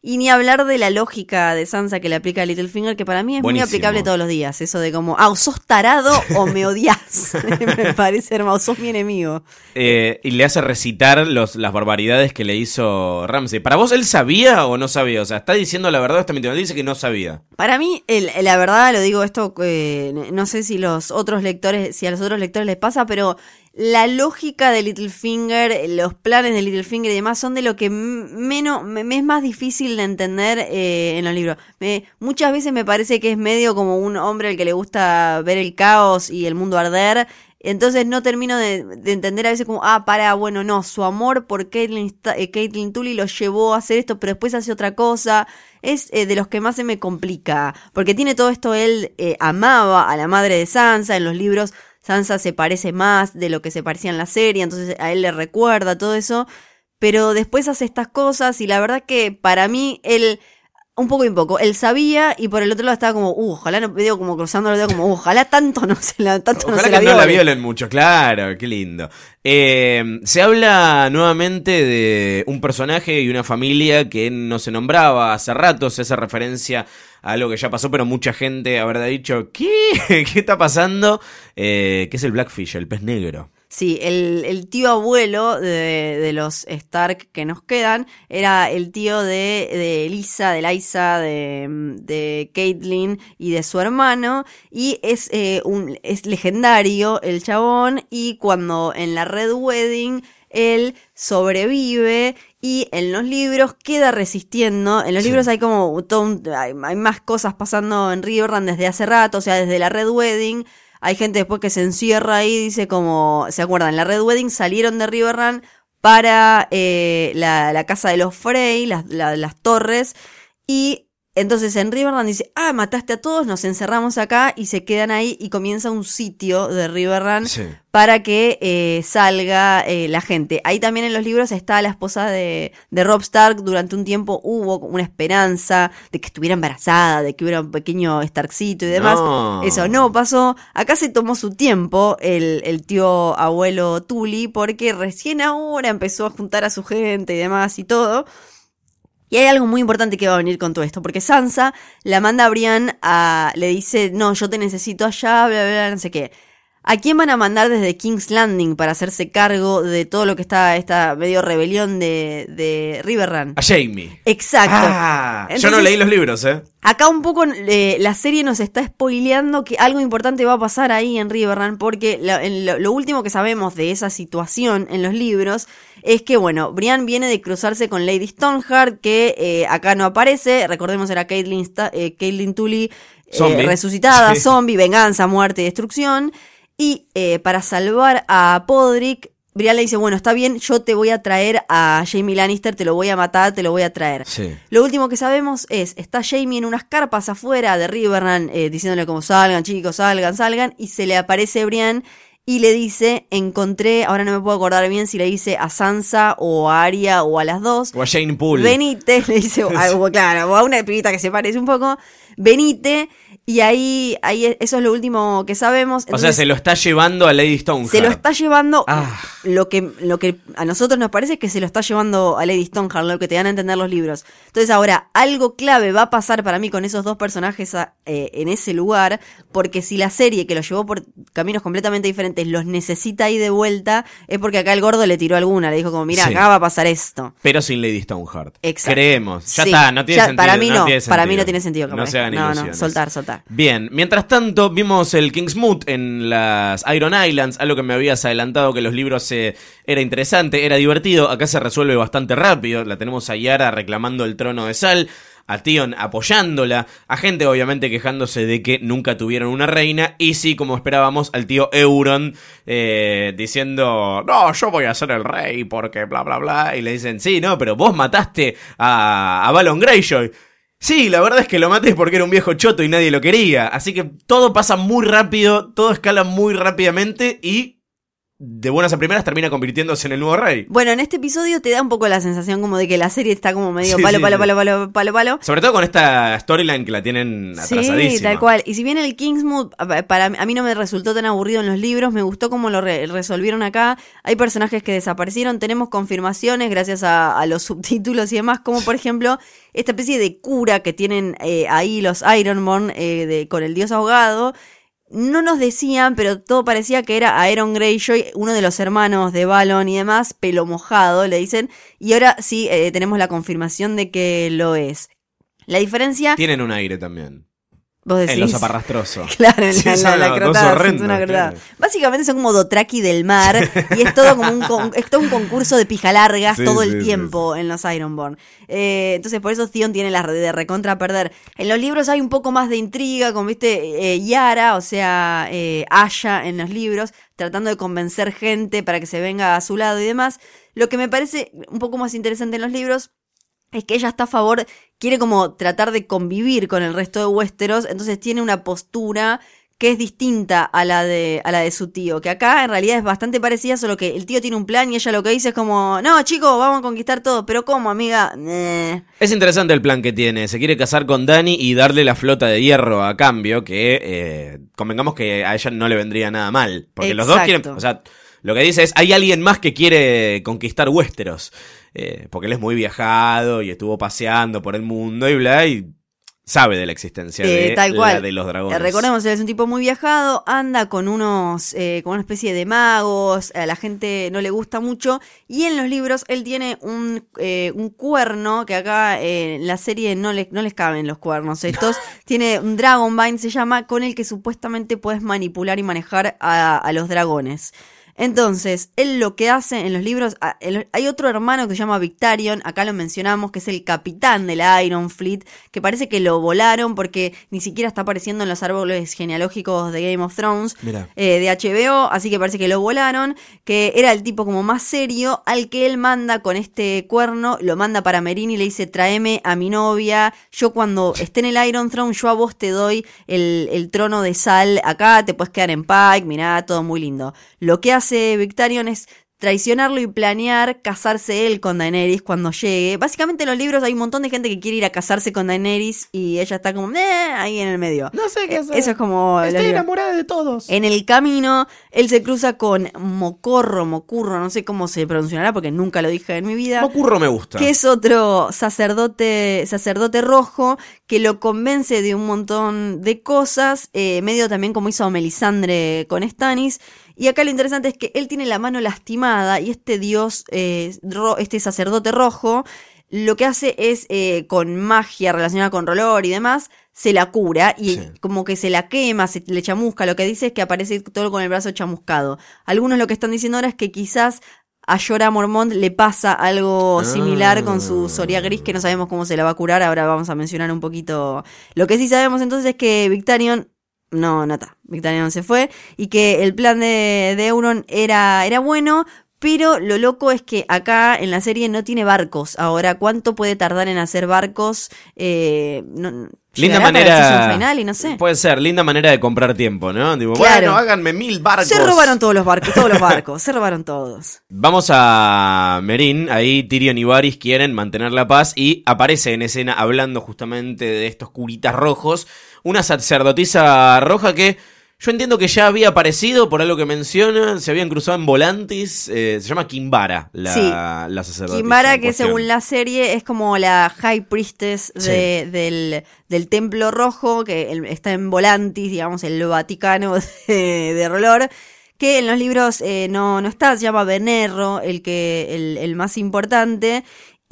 Y ni hablar de la lógica de Sansa que le aplica a Littlefinger, que para mí es Buenísimo. muy aplicable todos los días. Eso de como, ah, o sos tarado o me odias. me parece hermoso, sos mi enemigo. Eh, y le hace recitar los, las barbaridades que le hizo Ramsey. ¿Para vos él sabía o no sabía? O sea, ¿está diciendo la verdad o está mintiendo? Dice que no sabía. Para mí, el- la verdad, lo digo esto, eh, no sé si los otros lectores, si a los otros lectores les pasa, pero la lógica de Littlefinger, los planes de Littlefinger y demás son de lo que menos, me, es más difícil de entender eh, en los libros. Me- muchas veces me parece que es medio como un hombre al que le gusta ver el caos y el mundo arder. Entonces no termino de, de entender a veces como, ah, para, bueno, no, su amor por Caitlyn, eh, Caitlyn Tully lo llevó a hacer esto, pero después hace otra cosa. Es eh, de los que más se me complica, porque tiene todo esto, él eh, amaba a la madre de Sansa, en los libros Sansa se parece más de lo que se parecía en la serie, entonces a él le recuerda todo eso, pero después hace estas cosas y la verdad que para mí él un poco y un poco. Él sabía y por el otro lado estaba como, uh, ojalá no, digo, como cruzando los dedos, como, uh, ojalá tanto no se la, tanto no Ojalá se que la no la viole". violen mucho, claro, qué lindo. Eh, se habla nuevamente de un personaje y una familia que no se nombraba hace rato, se hace referencia algo que ya pasó, pero mucha gente habrá dicho, ¿qué? ¿Qué está pasando? Eh, que es el Blackfish, el pez negro. Sí, el, el tío abuelo de, de los Stark que nos quedan era el tío de, de Elisa, de Liza, de, de Caitlyn y de su hermano. Y es, eh, un, es legendario el chabón. Y cuando en la Red Wedding él sobrevive y en los libros queda resistiendo. En los Sí. libros hay como todo un- hay, hay más cosas pasando en Riverrun desde hace rato, o sea, desde la Red Wedding. Hay gente después que se encierra ahí, dice como, ¿se acuerdan? La Red Wedding salieron de Riverrun para eh, la, la casa de los Frey, las, la- las torres, y entonces en Riverrun dice, ah, mataste a todos, nos encerramos acá y se quedan ahí y comienza un sitio de Riverrun Sí. para que eh, salga eh, la gente. Ahí también en los libros está la esposa de, de Rob Stark. Durante un tiempo hubo una esperanza de que estuviera embarazada, de que hubiera un pequeño Starkcito y demás. No. Eso no pasó. Acá se tomó su tiempo el, el tío abuelo Tully porque recién ahora empezó a juntar a su gente y demás y todo. Y hay algo muy importante que va a venir con todo esto, porque Sansa la manda a Brian a. le dice, no, yo te necesito allá, bla, bla, bla, no sé qué. ¿A quién van a mandar desde King's Landing para hacerse cargo de todo lo que está esta medio rebelión de, de Riverrun? A Jamie. Exacto. Ah, yo no leí los libros, ¿eh? Acá un poco eh, la serie nos está spoileando que algo importante va a pasar ahí en Riverrun, porque lo, en lo- lo último que sabemos de esa situación en los libros es que, bueno, Brian viene de cruzarse con Lady Stoneheart, que eh, acá no aparece, recordemos era Caitlyn, eh, Caitlyn Tully eh, Zombie. resucitada, Sí. zombie, venganza, muerte y destrucción, y eh, para salvar a Podrick, Brian le dice, bueno, está bien, yo te voy a traer a Jamie Lannister, te lo voy a matar, te lo voy a traer. Sí. Lo último que sabemos es, está Jamie en unas carpas afuera de Riverrun, eh, diciéndole como salgan chicos, salgan, salgan, y se le aparece Brian y le dice, encontré, ahora no me puedo acordar bien si le dice a Sansa o a Arya o a las dos, O a Jane Poole. venite, le dice, algo, claro, o a una pibita que se parece un poco, venite, y ahí, ahí eso es lo último que sabemos. o sea, se lo está llevando a Lady Stoneheart. se lo está llevando. Ah. Lo, que, lo que a nosotros nos parece es que se lo está llevando a Lady Stoneheart, lo que te dan a entender los libros. Entonces, ahora, algo clave va a pasar para mí con esos dos personajes a- eh, en ese lugar, porque si la serie que los llevó por caminos completamente diferentes los necesita ahí de vuelta, es porque acá el gordo le tiró alguna, le dijo como, mira, Sí. acá va a pasar esto. Pero sin Lady Stoneheart. Exacto. Creemos. Ya Sí. está, no tiene Ya, sentido. Para mí no, tiene para mí no tiene sentido. No capaz. se hagan no, no, ilusiones. soltar, Bien, mientras tanto, vimos el Kingsmoot en las Iron Islands, algo que me habías adelantado que los libros eh, era interesante, era divertido. Acá se resuelve bastante rápido. La tenemos a Yara reclamando el trono de sal. a Tion apoyándola, a gente obviamente quejándose de que nunca tuvieron una reina, y sí, como esperábamos, al tío Euron eh, diciendo, no, yo voy a ser el rey porque bla, bla, bla, y le dicen, sí, no, pero vos mataste a, a Balon Greyjoy. Sí, la verdad es que lo maté porque era un viejo choto y nadie lo quería. Así que todo pasa muy rápido, todo escala muy rápidamente y de buenas a primeras termina convirtiéndose en el nuevo rey. Bueno, en este episodio te da un poco la sensación como de que la serie está como medio Sí, palo, sí, palo, palo, palo, palo, palo. Sobre todo con esta storyline que la tienen atrasadísima. Sí, tal cual. Y si bien el Kingsmood a- para a mí no me resultó tan aburrido en los libros, me gustó cómo lo re- resolvieron acá. Hay personajes que desaparecieron, tenemos confirmaciones gracias a, a los subtítulos y demás, como por ejemplo esta especie de cura que tienen eh, ahí los Ironborn eh, de, con el dios ahogado. No nos decían, pero todo parecía que era Aeron Greyjoy, uno de los hermanos de Balon y demás, pelo mojado, le dicen. Y ahora sí eh, tenemos la confirmación de que lo es. La diferencia, Tienen un aire también. Vos decís. En los aparrastrosos. Claro, en Sí, la, crotada, una crotada. claro. Básicamente son como Dotraki del mar y es todo como un, con- es todo un concurso de pija largas Sí, todo el sí, tiempo en los Ironborn. Eh, entonces por eso Theon tiene la de recontra perder. En los libros hay un poco más de intriga, como viste, eh, Yara, o sea, eh, Aya en los libros, tratando de convencer gente para que se venga a su lado y demás. Lo que me parece un poco más interesante en los libros es que ella está a favor, quiere como tratar de convivir con el resto de Westeros, entonces tiene una postura que es distinta a la de a la de su tío, que acá en realidad es bastante parecida, solo que el tío tiene un plan y ella lo que dice es como, no, chicos, vamos a conquistar todo, pero ¿cómo, amiga? Es interesante el plan que tiene. Se quiere casar con Dani y darle la flota de hierro a cambio, que eh, convengamos que a ella no le vendría nada mal. Porque los dos quieren. O sea, lo que dice es: hay alguien más que quiere conquistar Westeros. Eh, porque él es muy viajado y estuvo paseando por el mundo y bla. Y sabe de la existencia Eh, de, tal la cual. de los Eh, dragones. Recordemos, él es un tipo muy viajado, anda con unos, eh, con una especie de magos, a la gente no le gusta mucho, y en los libros él tiene un, eh, un cuerno, que acá eh, en la serie no, le- no les caben los cuernos estos, tiene un Dragonvine, se llama, con el que supuestamente puedes manipular y manejar a, a los dragones. Entonces, él lo que hace en los libros, a- el- hay otro hermano que se llama Victarion, acá lo mencionamos, que es el capitán de la Iron Fleet, que parece que lo volaron porque ni siquiera está apareciendo en los árboles genealógicos de Game of Thrones, eh, de HBO, así que parece que lo volaron, que era el tipo como más serio, al que él manda con este cuerno, lo manda para Merín y le dice, tráeme a mi novia, yo cuando esté en el Iron Throne, yo a vos te doy el, el trono de sal acá, te puedes quedar en Pike, mirá, todo muy lindo. Lo que hace Victarion es traicionarlo y planear casarse él con Daenerys cuando llegue. Básicamente en los libros hay un montón de gente que quiere ir a casarse con Daenerys y ella está como "Eh", ahí en el medio. No sé qué hacer. Eso es como... Estoy enamorada de todos. En el camino, él se cruza con Mocorro, Mocurro, no sé cómo se pronunciará porque nunca lo dije en mi vida. Mocurro me gusta. Que es otro sacerdote, sacerdote rojo que lo convence de un montón de cosas, eh, medio también como hizo Melisandre con Stannis. Y acá lo interesante es que él tiene la mano lastimada y este dios, eh, ro- este sacerdote rojo, lo que hace es, eh, con magia relacionada con Rolor y demás, se la cura y Sí. como que se la quema, se le chamusca. Lo que dice es que aparece todo con el brazo chamuscado. Algunos lo que están diciendo ahora es que quizás a Jorah Mormont le pasa algo similar con su Soria Gris, que no sabemos cómo se la va a curar. Ahora vamos a mencionar un poquito. Lo que sí sabemos entonces es que Victarion. No, no está. Victarion se fue. Y que el plan de, de Euron era, era bueno. Pero lo loco es que acá en la serie no tiene barcos. Ahora, ¿cuánto puede tardar en hacer barcos? Eh, no, Linda manera. season final y no sé. Puede ser, linda manera de comprar tiempo, ¿no? Digo, Claro. bueno, háganme mil barcos. Se robaron todos los barcos, todos los barcos, se robaron todos. Vamos a Merín, ahí Tyrion y Varys quieren mantener la paz y aparece en escena hablando justamente de estos curitas rojos, una sacerdotisa roja que yo entiendo que ya había aparecido por algo que menciona, se habían cruzado en Volantis, eh, se llama Kimbara, la, Sí. la sacerdotisa. Kimbara, que cuestión. según la serie es como la High Priestess de- del, del Templo Rojo, que está en Volantis, digamos, el Vaticano de, de Rolor, que en los libros eh, no, no está, se llama Venerro, el, que, el, el más importante.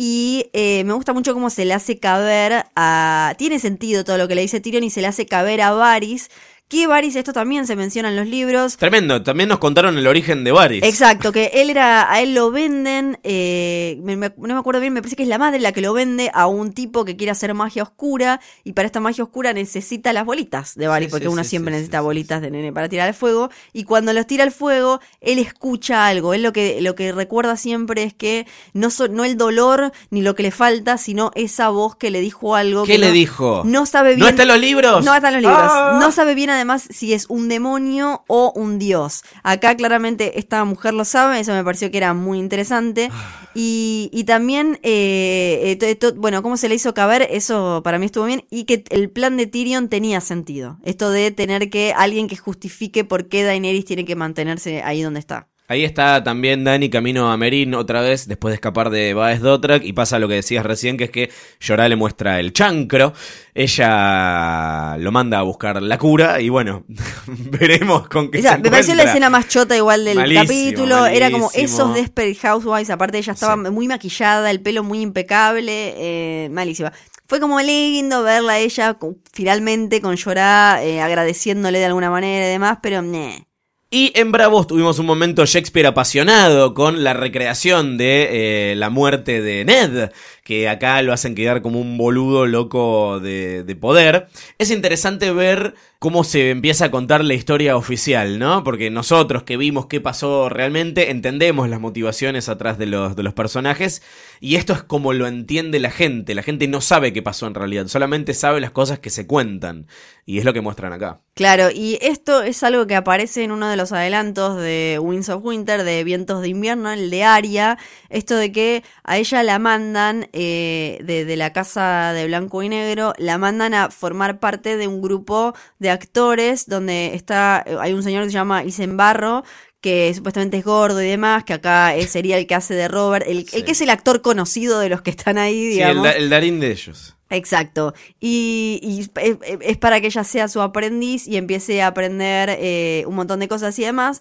Y eh, me gusta mucho cómo se le hace caber a... Tiene sentido todo lo que le dice Tyrion y se le hace caber a Varys Que Varys, esto también se menciona en los libros. Tremendo, también nos contaron el origen de Varys. Exacto, que él era, a él lo venden, eh, me- me- no me acuerdo bien, me parece que es la madre la que lo vende a un tipo que quiere hacer magia oscura y para esta magia oscura necesita las bolitas de Varys, Sí, porque sí, uno sí, siempre necesita bolitas de nene para tirar al fuego y cuando los tira al fuego, él escucha algo, él lo que, lo que recuerda siempre es que no, so- no el dolor ni lo que le falta, sino esa voz que le dijo algo. ¿Qué que le no- dijo? No sabe bien. ¿No está en los libros? No está en los libros. ¡Ah! No sabe bien además si es un demonio o un dios. Acá claramente esta mujer lo sabe, eso me pareció que era muy interesante. Y, y también, eh, eh, to- to- bueno, cómo se le hizo caber, eso para mí estuvo bien. Y que el plan de Tyrion tenía sentido. Esto de tener que alguien que justifique por qué Daenerys tiene que mantenerse ahí donde está. Ahí está también Dani camino a Merín otra vez después de escapar de Baez Dothrak y pasa lo que decías recién que es que Llorá le muestra el chancro, ella lo manda a buscar la cura y bueno, veremos con qué sea, se me pareció la escena más chota igual del Malísimo, capítulo. Era como malísimo. esos Desperate Housewives. Aparte, ella estaba Sí. muy maquillada, el pelo muy impecable. Eh, malísima. Fue como lindo verla a ella finalmente con llorar, eh, agradeciéndole de alguna manera y demás, pero meh. Y en Bravos tuvimos un momento Shakespeare apasionado con la recreación de eh, la muerte de Ned, que acá lo hacen quedar como un boludo loco de, de poder. Es interesante ver cómo se empieza a contar la historia oficial, ¿no? Porque nosotros que vimos qué pasó realmente entendemos las motivaciones atrás de los, de los personajes y esto es como lo entiende la gente. La gente no sabe qué pasó en realidad, solamente sabe las cosas que se cuentan y es lo que muestran acá. Claro, y esto es algo que aparece en uno de los adelantos de Winds of Winter, de Vientos de Invierno, el de Aria, esto de que a ella la mandan eh, de, de la casa de blanco y negro, la mandan a formar parte de un grupo de actores donde está, hay un señor que se llama Isenbarro, que supuestamente es gordo y demás, que acá eh, sería el que hace de Robert, el, el Sí. que es el actor conocido de los que están ahí, Sí, el, digamos. da- el Darín de ellos. Exacto. Y, y es, es para que ella sea su aprendiz y empiece a aprender eh, un montón de cosas y demás.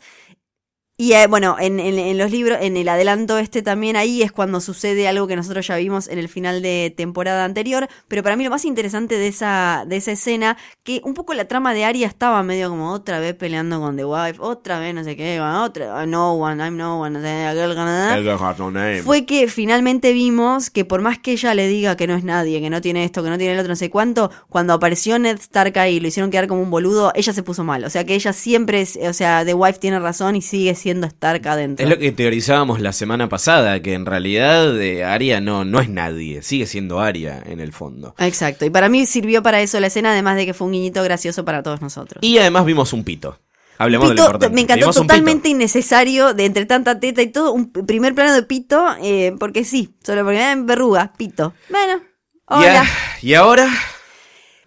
Y eh, bueno, en, en- en los libros, en el adelanto este también ahí es cuando sucede algo que nosotros ya vimos en el final de temporada anterior. Pero para mí lo más interesante de esa, de esa escena, que un poco la trama de Arya estaba medio como otra vez peleando con The Wife, otra vez no sé qué, otra, no one, I'm no one, no sé, aquel Canadá El Girl Has No Name. fue que finalmente vimos que por más que ella le diga que no es nadie, que no tiene esto, que no tiene el otro, no sé cuánto, cuando apareció Ned Stark ahí y lo hicieron quedar como un boludo, ella se puso mal. O sea que ella siempre es, o sea, The Wife tiene razón y sigue siendo Stark adentro. Es lo que teorizábamos la semana pasada, que en realidad eh, Aria no, no es nadie, sigue siendo Aria en el fondo. Exacto. Y para mí sirvió para eso la escena, además de que fue un guiñito gracioso para todos nosotros. Y además vimos un pito. Hablemos de lo Pito, me encantó pito. totalmente innecesario de entre tanta teta y todo, un primer plano de pito, eh, porque sí, solo porque en verruga, pito. Bueno, Y, hola. a- y ahora,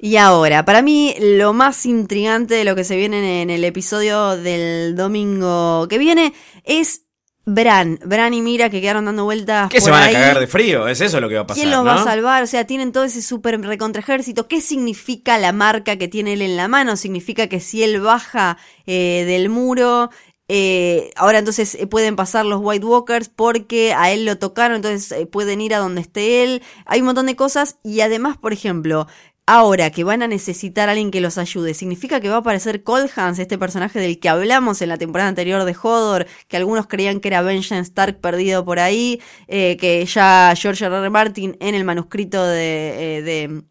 Y ahora, para mí lo más intrigante de lo que se viene en el episodio del domingo que viene es Bran. Bran y Mira que quedaron dando vueltas. ¿qué se van ahí. a cagar de frío? Es eso lo que va a pasar. ¿Quién los va a salvar? O sea, tienen todo ese súper recontra ejército. ¿Qué significa la marca que tiene él en la mano? Significa que si él baja eh, del muro, eh, ahora entonces eh, pueden pasar los White Walkers porque a él lo tocaron, entonces eh, pueden ir a donde esté él. Hay un montón de cosas y además, por ejemplo, ahora que van a necesitar a alguien que los ayude, significa que va a aparecer Colhans, este personaje del que hablamos en la temporada anterior de Hodor, que algunos creían que era Benjamin Stark perdido por ahí, eh, que ya George R. R. Martin en el manuscrito de, eh, de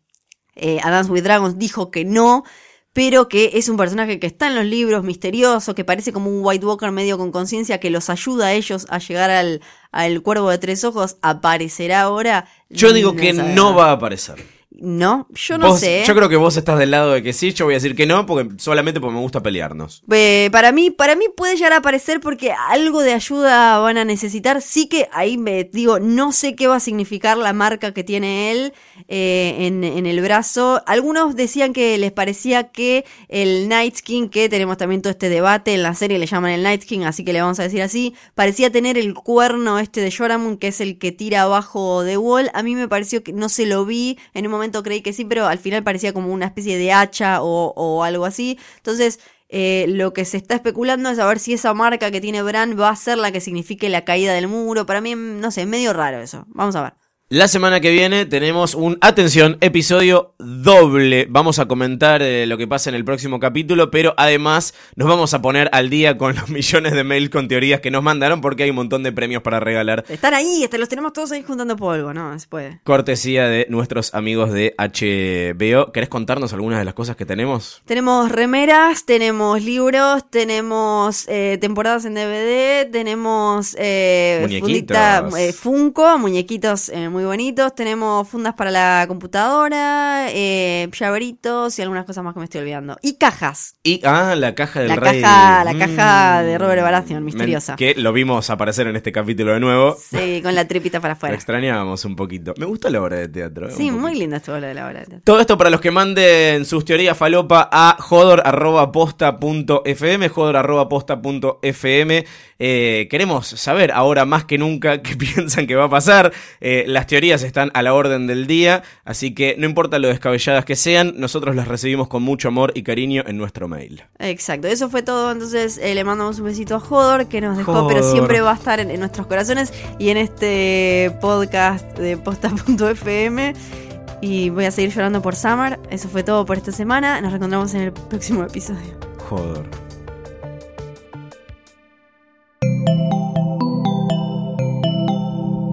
eh, A Dance with Dragons dijo que no, pero que es un personaje que está en los libros, misterioso, que parece como un White Walker medio con conciencia, que los ayuda a ellos a llegar al, al cuervo de tres ojos, aparecerá ahora. Yo digo que no va a aparecer. No, yo no Vos- sé. Yo creo que vos estás del lado de que sí, yo voy a decir que no, porque solamente porque me gusta pelearnos. Eh, para mí, para mí puede llegar a aparecer porque algo de ayuda van a necesitar. Sí que ahí me digo, no sé qué va a significar la marca que tiene él eh, en, en el brazo. Algunos decían que les parecía que el Night King, que tenemos también todo este debate en la serie, le llaman el Night King, así que le vamos a decir así, parecía tener el cuerno este de Joramun, que es el que tira abajo de Wall. A mí me pareció que no se lo vi, en un momento creí que sí, pero al final parecía como una especie de hacha o, algo así. Entonces, eh, lo que se está especulando es a ver si esa marca que tiene Bran va a ser la que signifique la caída del muro. Para mí, no sé, medio raro eso. Vamos a ver. La semana que viene tenemos un, atención, episodio doble. Vamos a comentar eh, lo que pasa en el próximo capítulo, pero además nos vamos a poner al día con los millones de mails con teorías que nos mandaron porque hay un montón de premios para regalar. Están ahí, este, los tenemos todos ahí juntando polvo, ¿no? Se puede. Cortesía de nuestros amigos de HBO. ¿Querés contarnos algunas de las cosas que tenemos? Tenemos remeras, tenemos libros, tenemos eh, temporadas en DVD, tenemos eh, fundita, eh, Funko, muñequitos eh, muy bonitos, tenemos fundas para la computadora, eh, llaveritos y algunas cosas más que me estoy olvidando. Y cajas. Y, ah, la caja del La rey. caja, la Mm. caja de Robert Baratheon, misteriosa. Que lo vimos aparecer en este capítulo de nuevo. Sí, con la tripita para Lo afuera. extrañamos un poquito. Me gusta la obra de teatro. eh, Sí, muy linda estuvo la de la hora. Todo esto para los que manden sus teorías falopa a jodor.posta.fm, jodor.posta.fm. Eh, queremos saber ahora más que nunca qué piensan que va a pasar. Eh, las teorías están a la orden del día, así que no importa lo descabelladas que sean, nosotros las recibimos con mucho amor y cariño en nuestro mail. Exacto, eso fue todo. Entonces eh, le mandamos un besito a Jodor que nos dejó, Jodor. pero siempre va a estar en, en nuestros corazones y en este podcast de posta.fm. Y voy a seguir llorando por Summer. Eso fue todo por esta semana. Nos reencontramos en el próximo episodio. Jodor.